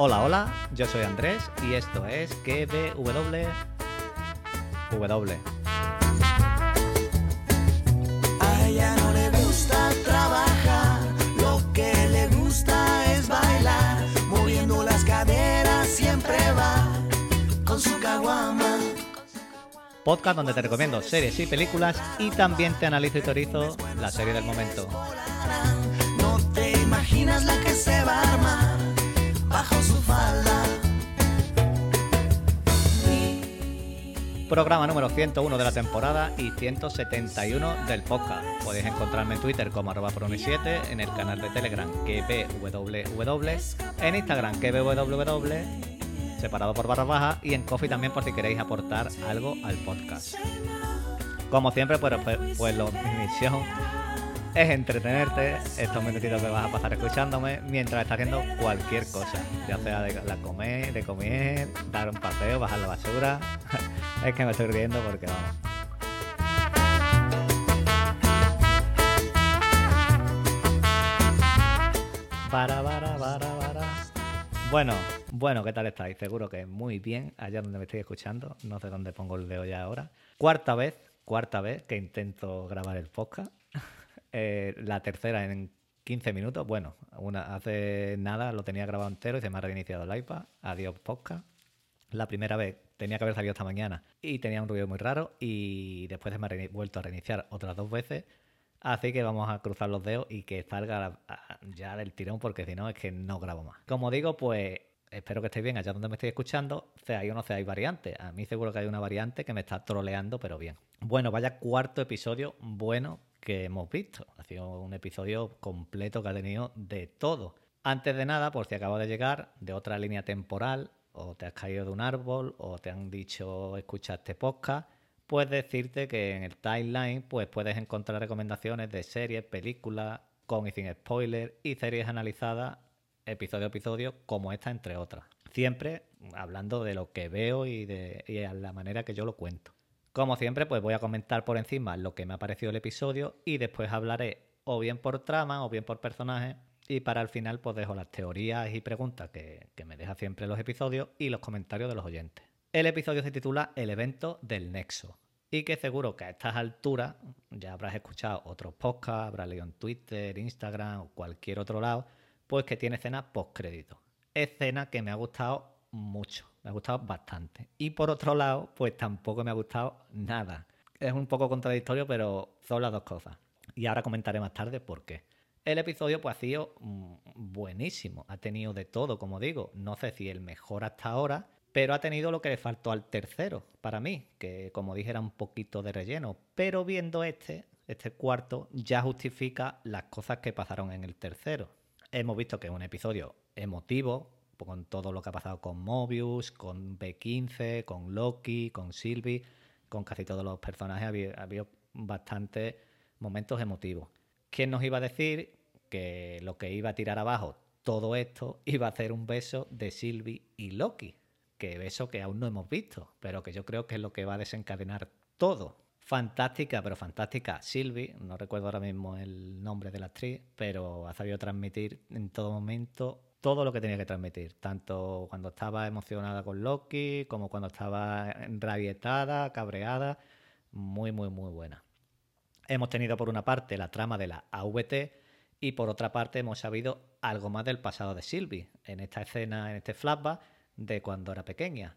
Hola, hola, yo soy Andrés y esto es KBW. W. A ella no le gusta trabajar, lo que le gusta es bailar, moviendo las caderas siempre va con su caguama. Podcast donde te recomiendo series y películas y también te analizo y teorizo la serie del momento. No te imaginas la que se va a armar Programa número 101 de la temporada y 171 del podcast. Podéis encontrarme en Twitter como arroba promi7, en el canal de Telegram KBWW, en Instagram KBWW, separado por barra baja, y en Coffee también por si queréis aportar algo al podcast. Como siempre, pues, pues, pues lo- mi misión es entretenerte estos minutitos que vas a pasar escuchándome mientras estás haciendo cualquier cosa, ya sea de la comer, de comer, dar un paseo, bajar la basura. Es que me estoy riendo porque vamos. Para, para, para, para. Bueno, bueno, ¿qué tal estáis? Seguro que muy bien, allá donde me estoy escuchando. No sé dónde pongo el dedo ya ahora. Cuarta vez, cuarta vez que intento grabar el podcast. Eh, la tercera en 15 minutos. Bueno, una, hace nada lo tenía grabado entero y se me ha reiniciado el iPad. Adiós, podcast. La primera vez tenía que haber salido esta mañana y tenía un ruido muy raro y después me ha vuelto a reiniciar otras dos veces. Así que vamos a cruzar los dedos y que salga ya del tirón porque si no es que no grabo más. Como digo, pues espero que estéis bien allá donde me estéis escuchando, seáis o no seáis variante. A mí seguro que hay una variante que me está troleando, pero bien. Bueno, vaya cuarto episodio bueno que hemos visto. Ha sido un episodio completo que ha tenido de todo. Antes de nada, por si acabo de llegar de otra línea temporal, o te has caído de un árbol, o te han dicho escucha este podcast, pues decirte que en el timeline pues puedes encontrar recomendaciones de series, películas, con y sin spoiler, y series analizadas episodio a episodio, como esta, entre otras. Siempre hablando de lo que veo y de a la manera que yo lo cuento. Como siempre, pues voy a comentar por encima lo que me ha parecido el episodio y después hablaré o bien por trama o bien por personaje. Y para el final, pues dejo las teorías y preguntas que, me deja siempre los episodios y los comentarios de los oyentes. El episodio se titula El evento del Nexo. Y que seguro que a estas alturas ya habrás escuchado otros podcasts, habrás leído en Twitter, Instagram o cualquier otro lado, pues que tiene escena post-crédito. Escena que me ha gustado mucho, me ha gustado bastante. Y por otro lado, pues tampoco me ha gustado nada. Es un poco contradictorio, pero son las dos cosas. Y ahora comentaré más tarde por qué. El episodio pues ha sido mm, buenísimo, ha tenido de todo, como digo, no sé si el mejor hasta ahora, pero ha tenido lo que le faltó al tercero, para mí, que como dije era un poquito de relleno, pero viendo este, este cuarto, ya justifica las cosas que pasaron en el tercero. Hemos visto que es un episodio emotivo, con todo lo que ha pasado con Mobius, con B15, con Loki, con Sylvie, con casi todos los personajes, ha habido, ha habido bastantes momentos emotivos. ¿Quién nos iba a decir que lo que iba a tirar abajo todo esto iba a ser un beso de Sylvie y Loki? Que beso que aún no hemos visto, pero que yo creo que es lo que va a desencadenar todo. Fantástica, pero fantástica Sylvie, no recuerdo ahora mismo el nombre de la actriz, pero ha sabido transmitir en todo momento todo lo que tenía que transmitir, tanto cuando estaba emocionada con Loki, como cuando estaba rabietada, cabreada, muy, muy, muy buena. Hemos tenido por una parte la trama de la AVT y por otra parte hemos sabido algo más del pasado de Sylvie en esta escena, en este flashback de cuando era pequeña.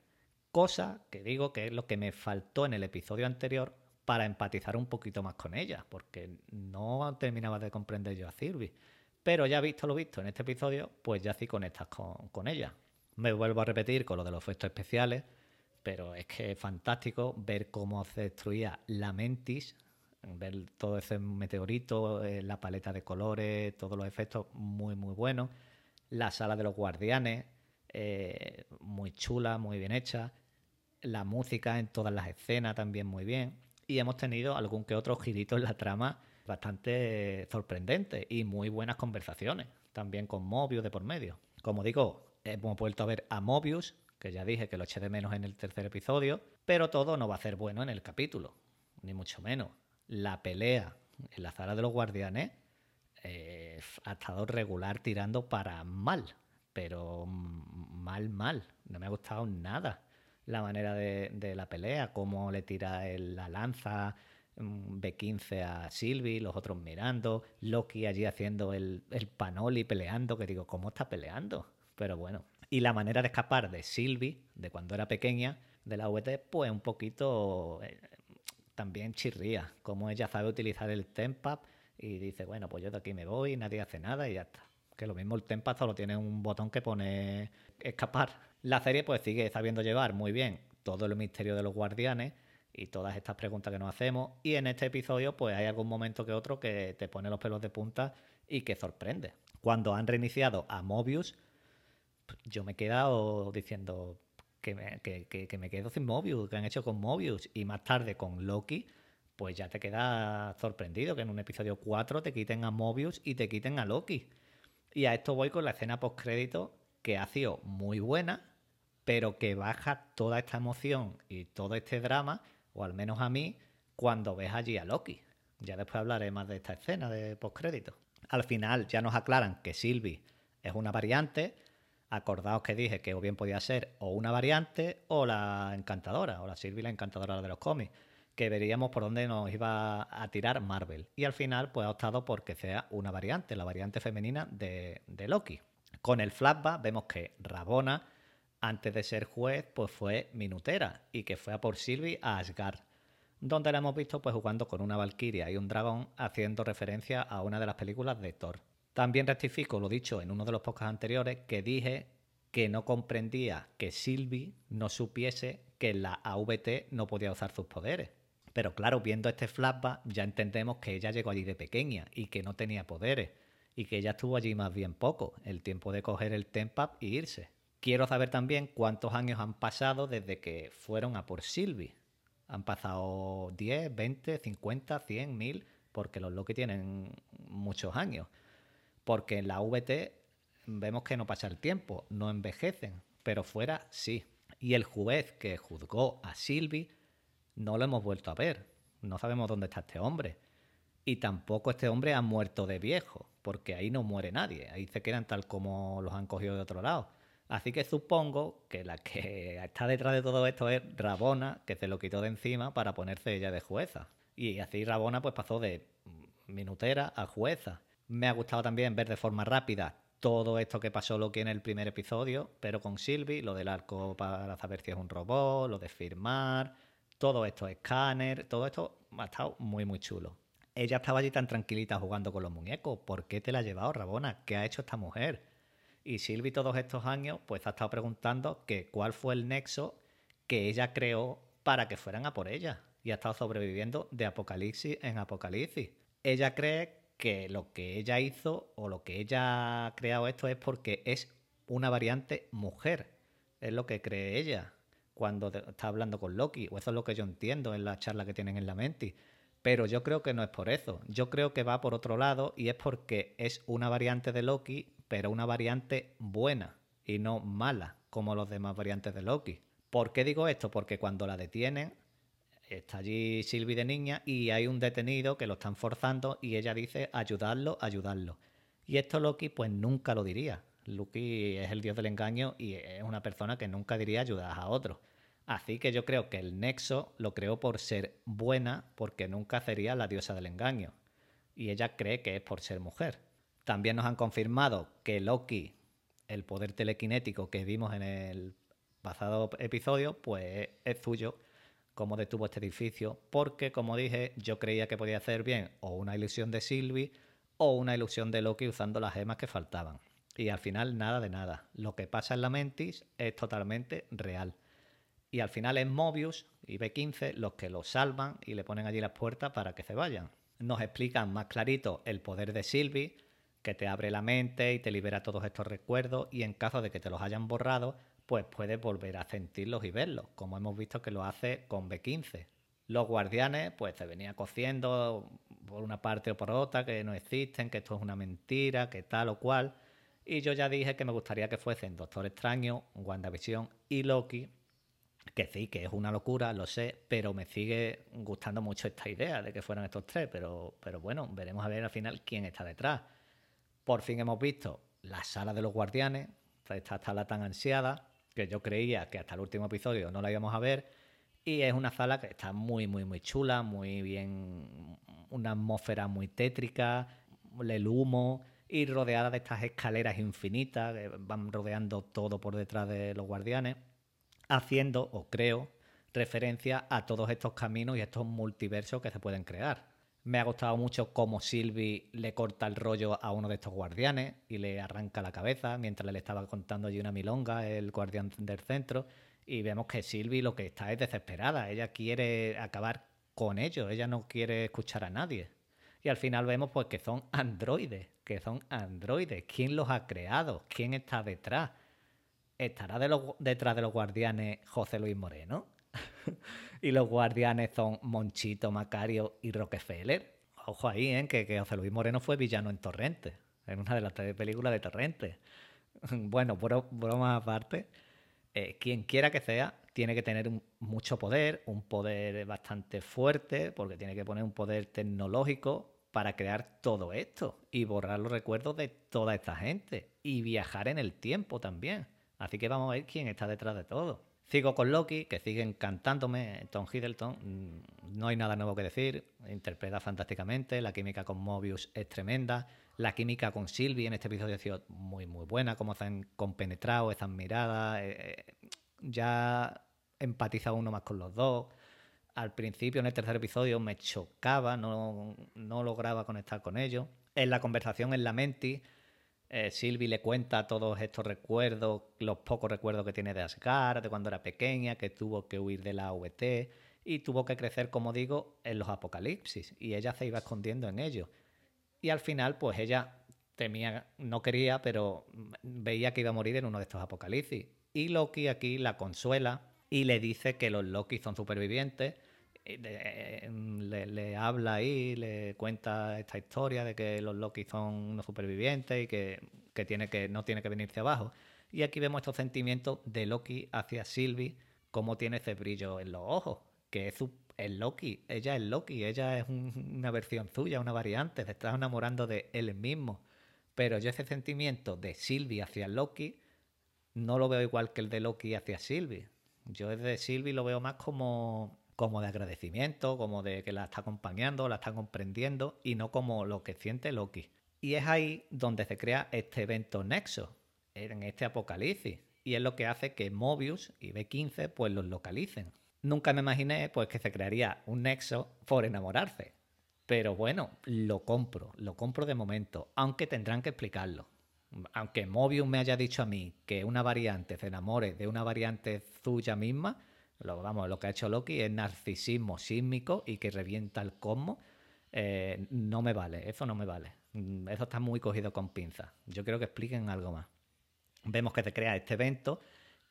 Cosa que digo que es lo que me faltó en el episodio anterior para empatizar un poquito más con ella, porque no terminaba de comprender yo a Sylvie. Pero ya visto lo visto en este episodio, pues ya sí conectas con, con ella. Me vuelvo a repetir con lo de los efectos especiales, pero es que es fantástico ver cómo se destruía la Mentis, ver todo ese meteorito, eh, la paleta de colores, todos los efectos muy, muy buenos. La sala de los guardianes, eh, muy chula, muy bien hecha. La música en todas las escenas también muy bien. Y hemos tenido algún que otro girito en la trama bastante sorprendente y muy buenas conversaciones, también con Mobius de por medio. Como digo, hemos vuelto a ver a Mobius, que ya dije que lo eché de menos en el tercer episodio, pero todo no va a ser bueno en el capítulo, ni mucho menos. La pelea en la sala de los guardianes eh, ha estado regular tirando para mal, pero mal, mal. No me ha gustado nada la manera de, la pelea, cómo le tira la lanza mm, B15 a Sylvie, los otros mirando, Loki allí haciendo el, el panoli peleando, que digo, ¿cómo está peleando? Pero bueno. Y la manera de escapar de Sylvie, de cuando era pequeña, de la VT, pues un poquito eh, también chirría, como ella sabe utilizar el Tempap y dice, bueno, pues yo de aquí me voy, nadie hace nada y ya está. Que lo mismo el Tempap solo tiene un botón que pone escapar. La serie pues sigue sabiendo llevar muy bien todo el misterio de los guardianes y todas estas preguntas que nos hacemos. Y en este episodio pues hay algún momento que otro que te pone los pelos de punta y que sorprende. Cuando han reiniciado a Mobius, yo me he quedado diciendo, que me, que, me quedo sin Mobius, que han hecho con Mobius, y más tarde con Loki, pues ya te queda sorprendido que en un episodio 4 te quiten a Mobius y te quiten a Loki. Y a esto voy con la escena post-crédito, que ha sido muy buena, pero que baja toda esta emoción y todo este drama, o al menos a mí, cuando ves allí a Loki. Ya después hablaré más de esta escena de post-crédito. Al final ya nos aclaran que Sylvie es una variante, Acordaos que dije que o bien podía ser o una variante o la encantadora, o la Sylvie la encantadora de los cómics, que veríamos por dónde nos iba a tirar Marvel. Y al final, pues ha optado por que sea una variante, la variante femenina de, Loki. Con el flashback vemos que Rabona, antes de ser juez, pues fue minutera y que fue a por Sylvie a Asgard, donde la hemos visto pues jugando con una valquiria y un dragón, haciendo referencia a una de las películas de Thor. También rectifico lo dicho en uno de los podcasts anteriores que dije que no comprendía que Sylvie no supiese que la AVT no podía usar sus poderes. Pero claro, viendo este flashback ya entendemos que ella llegó allí de pequeña y que no tenía poderes y que ella estuvo allí más bien poco, el tiempo de coger el Tempap y irse. Quiero saber también cuántos años han pasado desde que fueron a por Sylvie. Han pasado 10, 20, 50, 100, 1000, porque los Loki tienen muchos años porque en la VT vemos que no pasa el tiempo, no envejecen, pero fuera sí. Y el juez que juzgó a Sylvie no lo hemos vuelto a ver, no sabemos dónde está este hombre. Y tampoco este hombre ha muerto de viejo, porque ahí no muere nadie, ahí se quedan tal como los han cogido de otro lado. Así que supongo que la que está detrás de todo esto es Rabona, que se lo quitó de encima para ponerse ella de jueza. Y así Rabona pues pasó de minutera a jueza. Me ha gustado también ver de forma rápida todo esto que pasó Loki en el primer episodio, pero con Sylvie, lo del arco para saber si es un robot, lo de firmar, todo esto, escáner, todo esto ha estado muy, muy chulo. Ella estaba allí tan tranquilita jugando con los muñecos. ¿Por qué te la ha llevado, Rabona? ¿Qué ha hecho esta mujer? Y Sylvie todos estos años, pues ha estado preguntando que cuál fue el nexo que ella creó para que fueran a por ella. Y ha estado sobreviviendo de apocalipsis en apocalipsis. Ella cree que lo que ella hizo o lo que ella ha creado esto es porque es una variante mujer. Es lo que cree ella cuando está hablando con Loki. O eso es lo que yo entiendo en la charla que tienen en la mente. Pero yo creo que no es por eso. Yo creo que va por otro lado y es porque es una variante de Loki, pero una variante buena y no mala, como los demás variantes de Loki. ¿Por qué digo esto? Porque cuando la detienen, está allí Sylvie de niña y hay un detenido que lo están forzando y ella dice ayudarlo, ayudarlo. Y esto Loki pues nunca lo diría. Loki es el dios del engaño y es una persona que nunca diría ayudar a otro. Así que yo creo que el nexo lo creó por ser buena porque nunca sería la diosa del engaño. Y ella cree que es por ser mujer. También nos han confirmado que Loki, el poder telequinético que vimos en el pasado episodio, pues es suyo cómo detuvo este edificio, porque como dije, yo creía que podía hacer bien o una ilusión de Sylvie o una ilusión de Loki usando las gemas que faltaban. Y al final nada de nada. Lo que pasa en la Mentis es totalmente real. Y al final es Mobius y B15 los que lo salvan y le ponen allí las puertas para que se vayan. Nos explican más clarito el poder de Sylvie, que te abre la mente y te libera todos estos recuerdos y en caso de que te los hayan borrado, pues puedes volver a sentirlos y verlos, como hemos visto que lo hace con B15. Los guardianes, pues se venía cociendo por una parte o por otra, que no existen, que esto es una mentira, que tal o cual. Y yo ya dije que me gustaría que fuesen Doctor Extraño, WandaVision y Loki, que sí, que es una locura, lo sé, pero me sigue gustando mucho esta idea de que fueran estos tres, pero, pero bueno, veremos a ver al final quién está detrás. Por fin hemos visto la sala de los guardianes, esta sala tan ansiada, que yo creía que hasta el último episodio no la íbamos a ver. Y es una sala que está muy, muy, muy chula, muy bien, una atmósfera muy tétrica, el humo y rodeada de estas escaleras infinitas que van rodeando todo por detrás de los guardianes, haciendo, o creo, referencia a todos estos caminos y estos multiversos que se pueden crear. Me ha gustado mucho cómo Sylvie le corta el rollo a uno de estos guardianes y le arranca la cabeza mientras le estaba contando allí una milonga, el guardián del centro. Y vemos que Sylvie lo que está es desesperada. Ella quiere acabar con ellos, ella no quiere escuchar a nadie. Y al final vemos pues que son androides, que son androides. ¿Quién los ha creado? ¿Quién está detrás? ¿Estará detrás de los guardianes José Luis Moreno? y los guardianes son Monchito, Macario y Rockefeller. Ojo ahí, ¿eh? que, que José Luis Moreno fue villano en Torrente, en una de las tres películas de Torrente. bueno, broma aparte, eh, quien quiera que sea, tiene que tener mucho poder, un poder bastante fuerte, porque tiene que poner un poder tecnológico para crear todo esto y borrar los recuerdos de toda esta gente y viajar en el tiempo también. Así que vamos a ver quién está detrás de todo. Sigo con Loki, que sigue encantándome. Tom Hiddleston, mm, no hay nada nuevo que decir. Interpreta fantásticamente. La química con Mobius es tremenda. La química con Sylvie en este episodio ha sido muy, muy buena. Cómo se han compenetrado esas miradas. Eh, eh, ya empatiza uno más con los dos. Al principio, en el tercer episodio, me chocaba, no, no lograba conectar con ellos. En la conversación en la Menti eh, Sylvie le cuenta todos estos recuerdos, los pocos recuerdos que tiene de Asgard, de cuando era pequeña, que tuvo que huir de la AVT y tuvo que crecer, como digo, en los apocalipsis. Y ella se iba escondiendo en ellos. Y al final, pues ella temía, no quería, pero veía que iba a morir en uno de estos apocalipsis. Y Loki aquí la consuela y le dice que los Loki son supervivientes eh, le, habla ahí, le cuenta esta historia de que los Loki son unos supervivientes y que, tiene que no tiene que venirse abajo. Y aquí vemos estos sentimientos de Loki hacia Sylvie, cómo tiene ese brillo en los ojos, que es el Loki, ella es Loki, ella es una versión suya, una variante, se está enamorando de él mismo. Pero yo ese sentimiento de Sylvie hacia Loki no lo veo igual que el de Loki hacia Sylvie. Yo desde Sylvie lo veo más como como de agradecimiento, como de que la está acompañando, la está comprendiendo y no como lo que siente Loki. Y es ahí donde se crea este evento Nexo, en este apocalipsis, y es lo que hace que Mobius y B15 pues los localicen. Nunca me imaginé pues que se crearía un nexo por enamorarse. Pero bueno, lo compro, lo compro de momento, aunque tendrán que explicarlo. Aunque Mobius me haya dicho a mí que una variante se enamore de una variante suya misma, lo, vamos, lo que ha hecho Loki es narcisismo sísmico y que revienta el cosmos. Eh, no me vale, eso no me vale. Mm, eso está muy cogido con pinzas. Yo quiero que expliquen algo más. Vemos que se crea este evento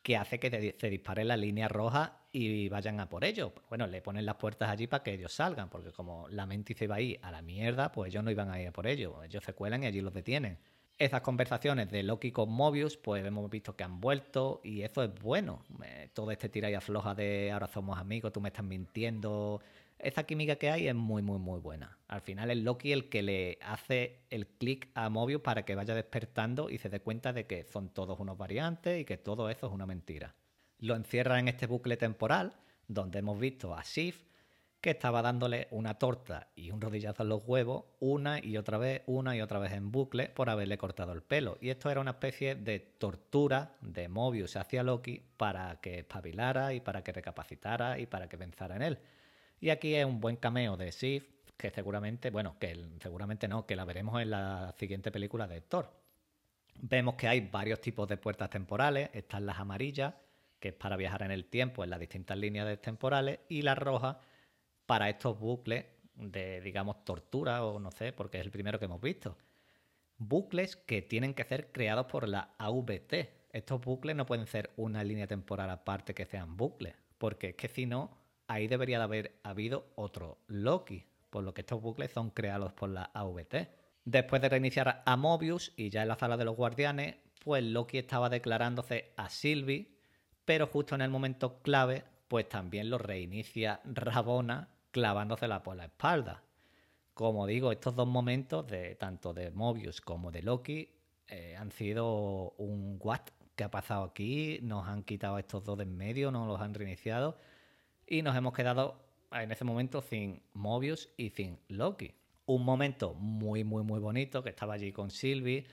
que hace que se dispare la línea roja y vayan a por ello. Bueno, le ponen las puertas allí para que ellos salgan, porque como la mente se iba a a la mierda, pues ellos no iban a ir a por ello. Ellos se cuelan y allí los detienen esas conversaciones de Loki con Mobius, pues hemos visto que han vuelto y eso es bueno. Eh, todo este tira y afloja de ahora somos amigos, tú me estás mintiendo. Esa química que hay es muy, muy, muy buena. Al final es Loki el que le hace el clic a Mobius para que vaya despertando y se dé cuenta de que son todos unos variantes y que todo eso es una mentira. Lo encierra en este bucle temporal donde hemos visto a Sif que estaba dándole una torta y un rodillazo en los huevos una y otra vez, una y otra vez en bucle por haberle cortado el pelo. Y esto era una especie de tortura de Mobius hacia Loki para que espabilara y para que recapacitara y para que pensara en él. Y aquí es un buen cameo de Sif, que seguramente, bueno, que seguramente no, que la veremos en la siguiente película de Thor. Vemos que hay varios tipos de puertas temporales, están las amarillas, que es para viajar en el tiempo en las distintas líneas temporales, y las rojas, para estos bucles de, digamos, tortura o no sé, porque es el primero que hemos visto. Bucles que tienen que ser creados por la AVT. Estos bucles no pueden ser una línea temporal aparte que sean bucles, porque es que si no, ahí debería de haber habido otro Loki, por lo que estos bucles son creados por la AVT. Después de reiniciar a Mobius y ya en la sala de los guardianes, pues Loki estaba declarándose a Sylvie, pero justo en el momento clave, pues también lo reinicia Rabona clavándosela por la espalda. Como digo, estos dos momentos, de tanto de Mobius como de Loki, eh, han sido un what, ¿qué ha pasado aquí? Nos han quitado estos dos de en medio, nos los han reiniciado y nos hemos quedado en ese momento sin Mobius y sin Loki. Un momento muy, muy, muy bonito que estaba allí con Sylvie,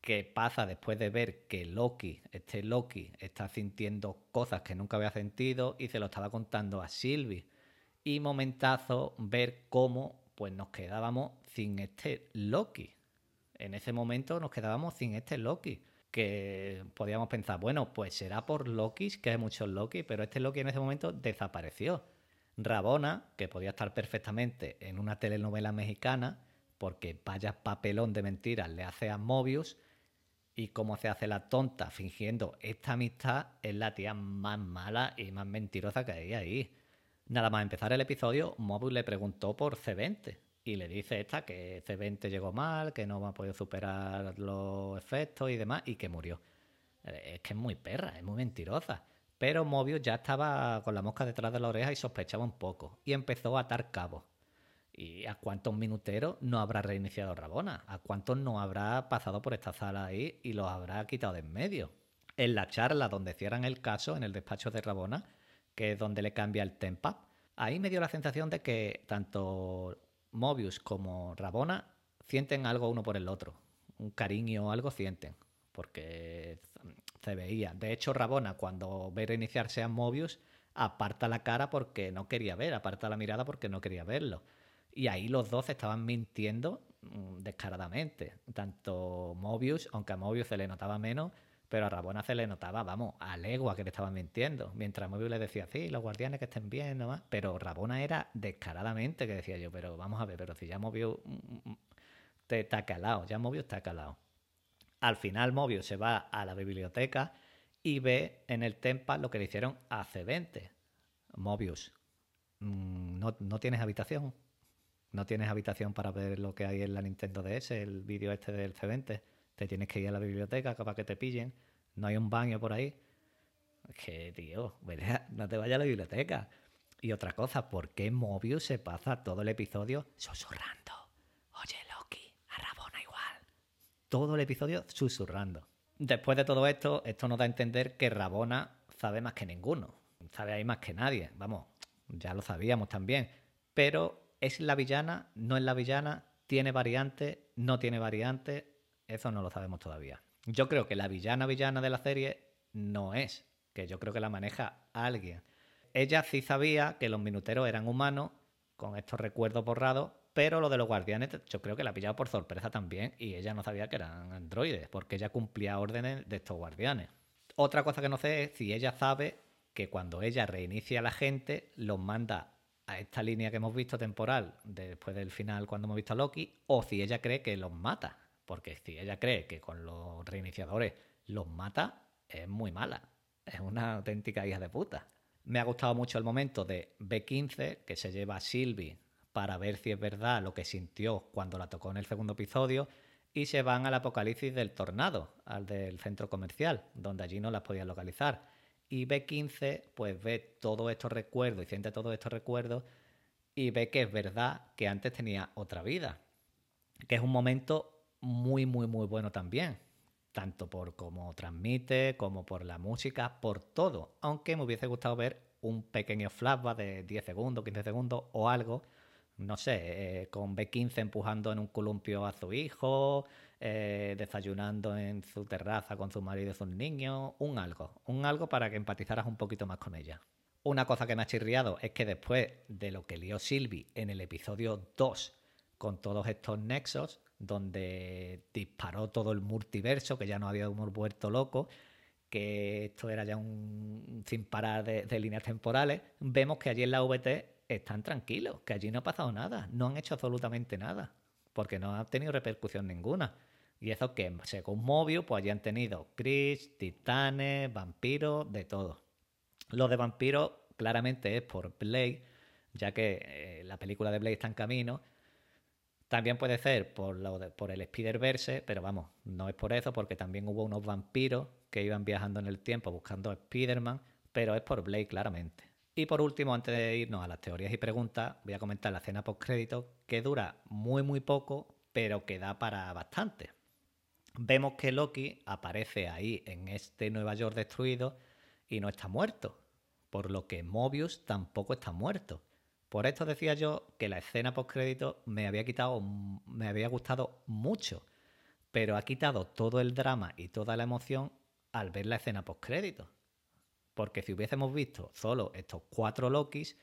que pasa después de ver que Loki, este Loki, está sintiendo cosas que nunca había sentido y se lo estaba contando a Sylvie. Y momentazo ver cómo pues nos quedábamos sin este Loki. En ese momento nos quedábamos sin este Loki. Que podíamos pensar, bueno, pues será por Loki, que hay muchos Loki, pero este Loki en ese momento desapareció. Rabona, que podía estar perfectamente en una telenovela mexicana, porque vaya papelón de mentiras le hace a Mobius, y cómo se hace la tonta fingiendo esta amistad, es la tía más mala y más mentirosa que hay ahí. Nada más empezar el episodio, Mobius le preguntó por C20 y le dice esta que C20 llegó mal, que no va a poder superar los efectos y demás y que murió. Eh, es que es muy perra, es muy mentirosa. Pero Mobius ya estaba con la mosca detrás de la oreja y sospechaba un poco. Y empezó a atar cabos. ¿Y a cuántos minuteros no habrá reiniciado Rabona? ¿A cuántos no habrá pasado por esta sala ahí y los habrá quitado de en medio? En la charla donde cierran el caso, en el despacho de Rabona, que es donde le cambia el tempa, ahí me dio la sensación de que tanto Mobius como Rabona sienten algo uno por el otro. Un cariño o algo sienten. Porque se veía. De hecho, Rabona, cuando ve reiniciarse a Mobius, aparta la cara porque no quería ver, aparta la mirada porque no quería verlo. Y ahí los dos estaban mintiendo mm, descaradamente. Tanto Mobius, aunque a Mobius se le notaba menos, pero a Rabona se le notaba, vamos, a legua que le estaban mintiendo. Mientras Mobius le decía, sí, los guardianes que estén bien, nomás. Pero Rabona era descaradamente que decía yo, pero vamos a ver, pero si ya Mobius mm, mm, te está calado, ya Mobius está calado. Al final Mobius se va a la biblioteca y ve en el Tempa lo que le hicieron a C20. Mobius, mm, no, no tienes habitación. No tienes habitación para ver lo que hay en la Nintendo DS, el vídeo este del C20. Te tienes que ir a la biblioteca para que te pillen. No hay un baño por ahí. Es que, tío, no te vayas a la biblioteca. Y otra cosa, ¿por qué Mobius se pasa todo el episodio susurrando? Oye, Loki, a Rabona igual. Todo el episodio susurrando. Después de todo esto, esto nos da a entender que Rabona sabe más que ninguno. Sabe ahí más que nadie. Vamos, ya lo sabíamos también. Pero ¿Es la villana? ¿No es la villana? ¿Tiene variante? ¿No tiene variante? Eso no lo sabemos todavía. Yo creo que la villana villana de la serie no es, que yo creo que la maneja alguien. Ella sí sabía que los minuteros eran humanos, con estos recuerdos borrados, pero lo de los guardianes yo creo que la ha pillado por sorpresa también y ella no sabía que eran androides, porque ella cumplía órdenes de estos guardianes. Otra cosa que no sé es si ella sabe que cuando ella reinicia a la gente, los manda a esta línea que hemos visto temporal después del final cuando hemos visto a Loki, o si ella cree que los mata. Porque si ella cree que con los reiniciadores los mata, es muy mala. Es una auténtica hija de puta. Me ha gustado mucho el momento de B15, que se lleva a Sylvie para ver si es verdad lo que sintió cuando la tocó en el segundo episodio, y se van al apocalipsis del tornado, al del centro comercial, donde allí no las podían localizar. Y B15 pues ve todos estos recuerdos y siente todos estos recuerdos y ve que es verdad que antes tenía otra vida. Que es un momento muy, muy, muy bueno también. Tanto por cómo transmite, como por la música, por todo. Aunque me hubiese gustado ver un pequeño flashback de 10 segundos, 15 segundos o algo no sé, eh, con B15 empujando en un columpio a su hijo, eh, desayunando en su terraza con su marido y sus niños, un algo, un algo para que empatizaras un poquito más con ella. Una cosa que me ha chirriado es que después de lo que lió Sylvie en el episodio 2 con todos estos nexos, donde disparó todo el multiverso, que ya no había humor vuelto loco, que esto era ya un sin parar de líneas temporales, vemos que allí en la VT están tranquilos, que allí no ha pasado nada, no han hecho absolutamente nada, porque no ha tenido repercusión ninguna. Y eso que, según Mobius, pues allí han tenido Chris, titanes, vampiros, de todo. Lo de vampiros claramente es por Blade, ya que eh, la película de Blade está en camino. También puede ser por, lo por el Spider-Verse, pero vamos, no es por eso, porque también hubo unos vampiros que iban viajando en el tiempo buscando a Spider-Man, pero es por Blade claramente. Y por último, antes de irnos a las teorías y preguntas, voy a comentar la escena post crédito que dura muy muy poco, pero que da para bastante. vemos que Loki aparece ahí en este Nueva York destruido y no está muerto, por lo que Mobius tampoco está muerto. Por esto decía yo que la escena postcrédito me había quitado, me había gustado mucho, pero ha quitado todo el drama y toda la emoción al ver la escena postcrédito. Porque si hubiésemos visto solo estos cuatro Lokis,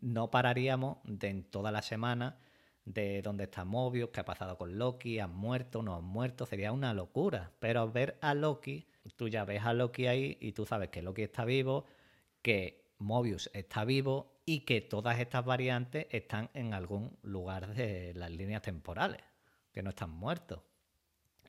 no pararíamos de en toda la semana de dónde está Mobius, qué ha pasado con Loki, han muerto, no han muerto, sería una locura. Pero ver a Loki, tú ya ves a Loki ahí y tú sabes que Loki está vivo, que Mobius está vivo y que todas estas variantes están en algún lugar de las líneas temporales, que no están muertos.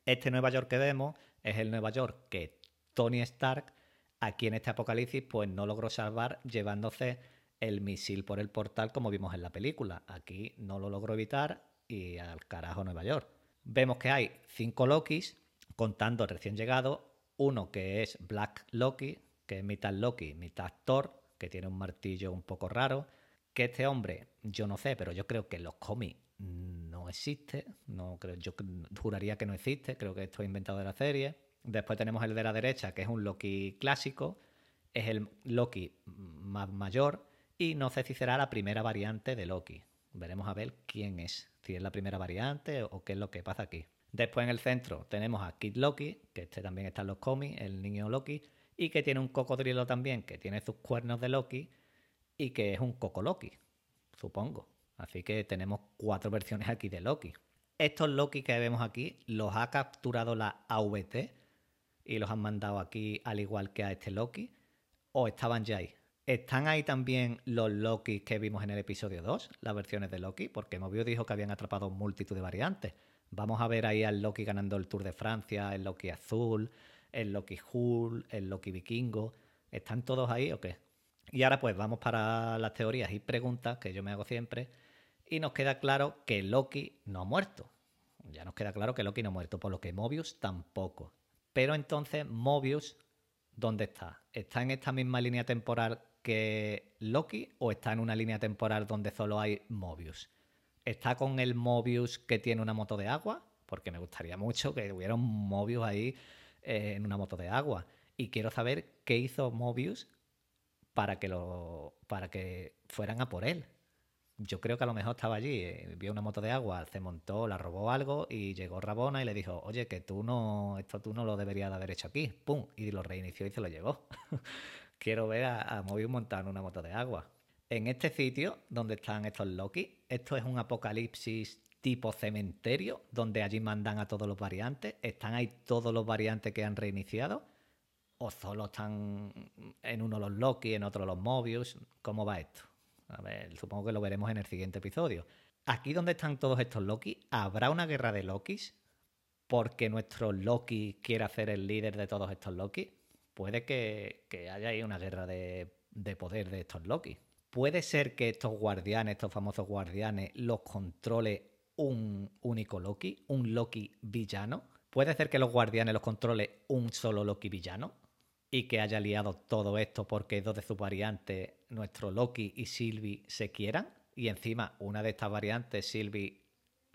Este Nueva York que vemos es el Nueva York que Tony Stark aquí en este apocalipsis pues no logró salvar llevándose el misil por el portal como vimos en la película. Aquí no lo logró evitar y al carajo Nueva York. Vemos que hay cinco Lokis, contando recién llegado, uno que es Black Loki, que es mitad Loki, mitad Thor, que tiene un martillo un poco raro, que este hombre, yo no sé, pero yo creo que en los cómics no existe, no creo, yo juraría que no existe, creo que esto es inventado de la serie. Después tenemos el de la derecha, que es un Loki clásico, es el Loki más mayor, y no sé si será la primera variante de Loki. Veremos a ver quién es, si es la primera variante o qué es lo que pasa aquí. Después en el centro tenemos a Kid Loki, que este también está en los cómics, el niño Loki, y que tiene un cocodrilo también, que tiene sus cuernos de Loki y que es un coco Loki, supongo. Así que tenemos cuatro versiones aquí de Loki. Estos Loki que vemos aquí los ha capturado la AVT y los han mandado aquí al igual que a este Loki, o estaban ya ahí. ¿Están ahí también los Loki que vimos en el episodio 2, las versiones de Loki? Porque Mobius dijo que habían atrapado multitud de variantes. Vamos a ver ahí al Loki ganando el Tour de Francia, el Loki azul, el Loki Hull, el Loki vikingo. ¿Están todos ahí o qué? Y ahora pues vamos para las teorías y preguntas que yo me hago siempre. Y nos queda claro que Loki no ha muerto. Ya nos queda claro que Loki no ha muerto, por lo que Mobius tampoco. Pero entonces, Mobius, ¿dónde está? ¿Está en esta misma línea temporal que Loki o está en una línea temporal donde solo hay Mobius? ¿Está con el Mobius que tiene una moto de agua? Porque me gustaría mucho que hubiera un Mobius ahí eh, en una moto de agua. Y quiero saber qué hizo Mobius para que, lo, para que fueran a por él. Yo creo que a lo mejor estaba allí, eh, vio una moto de agua, se montó, la robó algo y llegó Rabona y le dijo, oye, que tú no, esto tú no lo deberías de haber hecho aquí. ¡Pum! Y lo reinició y se lo llevó. quiero ver a, a Mobius montar en una moto de agua. En este sitio donde están estos Loki, esto es un apocalipsis tipo cementerio, donde allí mandan a todos los variantes. ¿Están ahí todos los variantes que han reiniciado? ¿O solo están en uno los Loki, en otro los Mobius? ¿Cómo va esto? A ver, supongo que lo veremos en el siguiente episodio. Aquí donde están todos estos Loki, ¿habrá una guerra de Lokis? Porque nuestro Loki quiere ser el líder de todos estos Loki puede que, haya ahí una guerra de, poder de estos Loki. Puede ser que estos guardianes, estos famosos guardianes, los controle un único Loki, un Loki villano. Puede ser que los guardianes los controle un solo Loki villano y que haya liado todo esto porque dos de sus variantes, nuestro Loki y Sylvie, se quieran. Y encima una de estas variantes, Sylvie,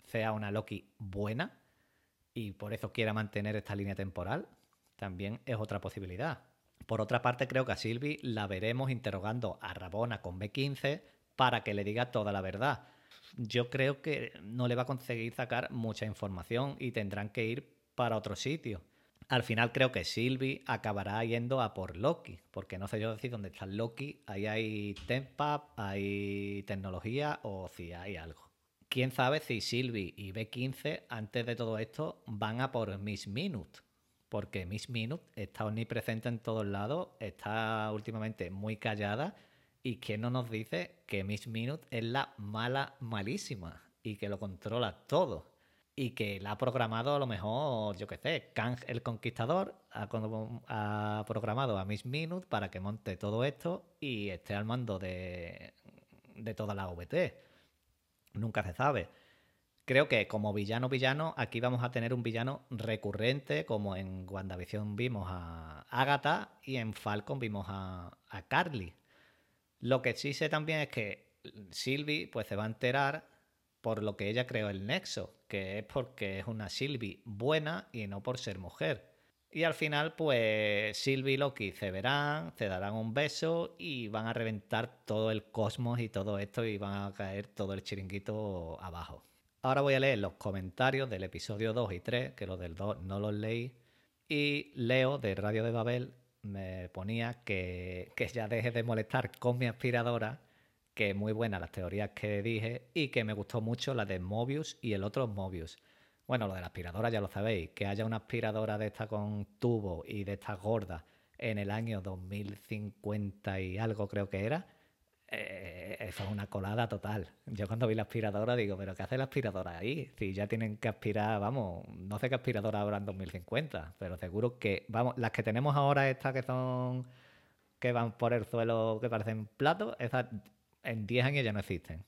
sea una Loki buena y por eso quiera mantener esta línea temporal también es otra posibilidad. Por otra parte, creo que a Sylvie la veremos interrogando a Rabona con B15 para que le diga toda la verdad. Yo creo que no le va a conseguir sacar mucha información y tendrán que ir para otro sitio. Al final creo que Sylvie acabará yendo a por Loki, porque no sé yo decir dónde está Loki, ahí hay Tempap, hay tecnología o si hay algo. Quién sabe si Sylvie y B15 antes de todo esto van a por Miss Minute, porque Miss Minute está omnipresente en todos lados, está últimamente muy callada y que no nos dice que Miss Minute es la mala malísima y que lo controla todo y que la ha programado a lo mejor, yo qué sé, Kang el Conquistador ha, programado a Miss Minute para que monte todo esto y esté al mando de, de toda la VT. Nunca se sabe. Creo que como villano villano, aquí vamos a tener un villano recurrente, como en WandaVision vimos a Agatha y en Falcon vimos a, a Carly. Lo que sí sé también es que Sylvie pues se va a enterar por lo que ella creó el nexo, que es porque es una Sylvie buena y no por ser mujer. Y al final, pues Sylvie y Loki se verán, se darán un beso y van a reventar todo el cosmos y todo esto y van a caer todo el chiringuito abajo. Ahora voy a leer los comentarios del episodio 2 y 3, que los del 2 no los leí. Y Leo de Radio de Babel me ponía que, que ya deje de molestar con mi aspiradora, que muy buena las teorías que dije y que me gustó mucho la de Mobius y el otro Mobius. Bueno, lo de la aspiradora ya lo sabéis, que haya una aspiradora de esta con tubo y de estas gordas en el año 2050 y algo creo que era, eh, eso es una colada total. Yo cuando vi la aspiradora digo, pero ¿qué hace la aspiradora ahí? Si ya tienen que aspirar, vamos, no sé qué aspiradora habrá en 2050, pero seguro que, vamos, las que tenemos ahora estas que son, que van por el suelo que parecen platos, esas en 10 años ya no existen.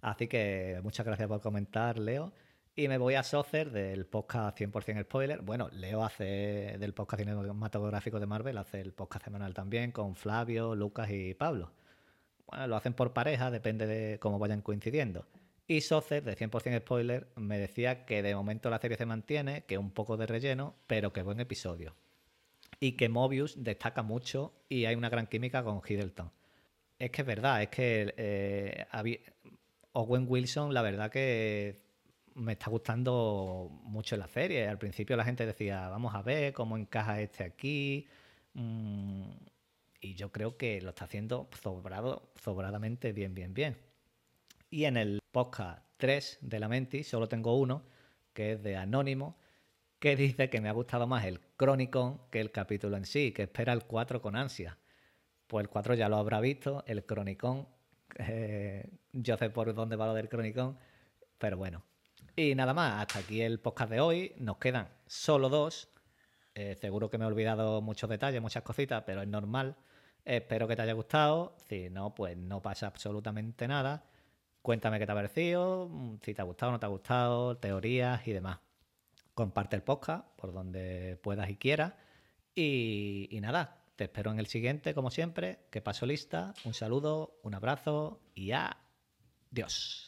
Así que muchas gracias por comentar, Leo. Y me voy a Socer del podcast 100% Spoiler. Bueno, Leo hace del podcast cinematográfico de Marvel, hace el podcast semanal también con Flavio, Lucas y Pablo. Bueno, lo hacen por pareja, depende de cómo vayan coincidiendo. Y Socer, de 100% Spoiler, me decía que de momento la serie se mantiene, que un poco de relleno, pero que buen episodio. Y que Mobius destaca mucho y hay una gran química con Hiddleton. Es que es verdad, es que eh, Owen Wilson, la verdad que me está gustando mucho la serie. Al principio la gente decía, vamos a ver cómo encaja este aquí. Mm, y yo creo que lo está haciendo sobrado, sobradamente bien, bien, bien. Y en el podcast 3 de la Menti solo tengo uno, que es de Anónimo, que dice que me ha gustado más el Chronicon que el capítulo en sí, que espera el 4 con ansia. Pues el 4 ya lo habrá visto, el Chronicon, eh, yo sé por dónde va lo del Chronicon, pero bueno, y nada más, hasta aquí el podcast de hoy. Nos quedan solo dos. Eh, seguro que me he olvidado muchos detalles, muchas cositas, pero es normal. espero que te haya gustado. Si no, pues no pasa absolutamente nada. Cuéntame qué te ha parecido, si te ha gustado o no te ha gustado, teorías y demás. Comparte el podcast por donde puedas y quieras. Y, y nada, te espero en el siguiente, como siempre. Que paso lista. Un saludo, un abrazo y adiós.